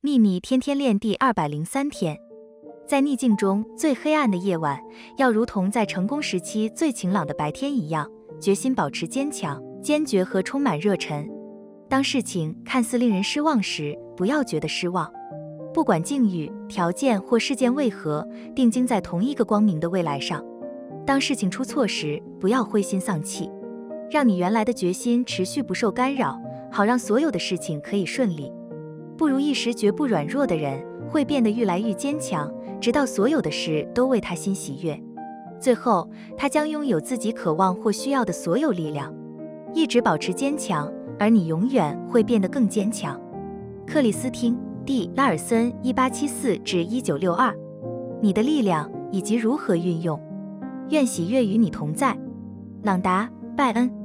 秘密天天练第二百零三天，在逆境中最黑暗的夜晚，要如同在成功时期最晴朗的白天一样，决心保持坚强、坚决和充满热忱。当事情看似令人失望时，不要觉得失望。不管境遇、条件或事件为何，定睛在同一个光明的未来上。当事情出错时，不要灰心丧气，让你原来的决心持续不受干扰，好让所有的事情可以顺利。不如一时绝不软弱的人，会变得愈来愈坚强，直到所有的事都为他心喜悦。最后，他将拥有自己渴望或需要的所有力量。一直保持坚强，而你永远会变得更坚强。克里斯汀·蒂拉尔森（一八七四至一九六二），你的力量以及如何运用，愿喜悦与你同在。朗达·拜恩。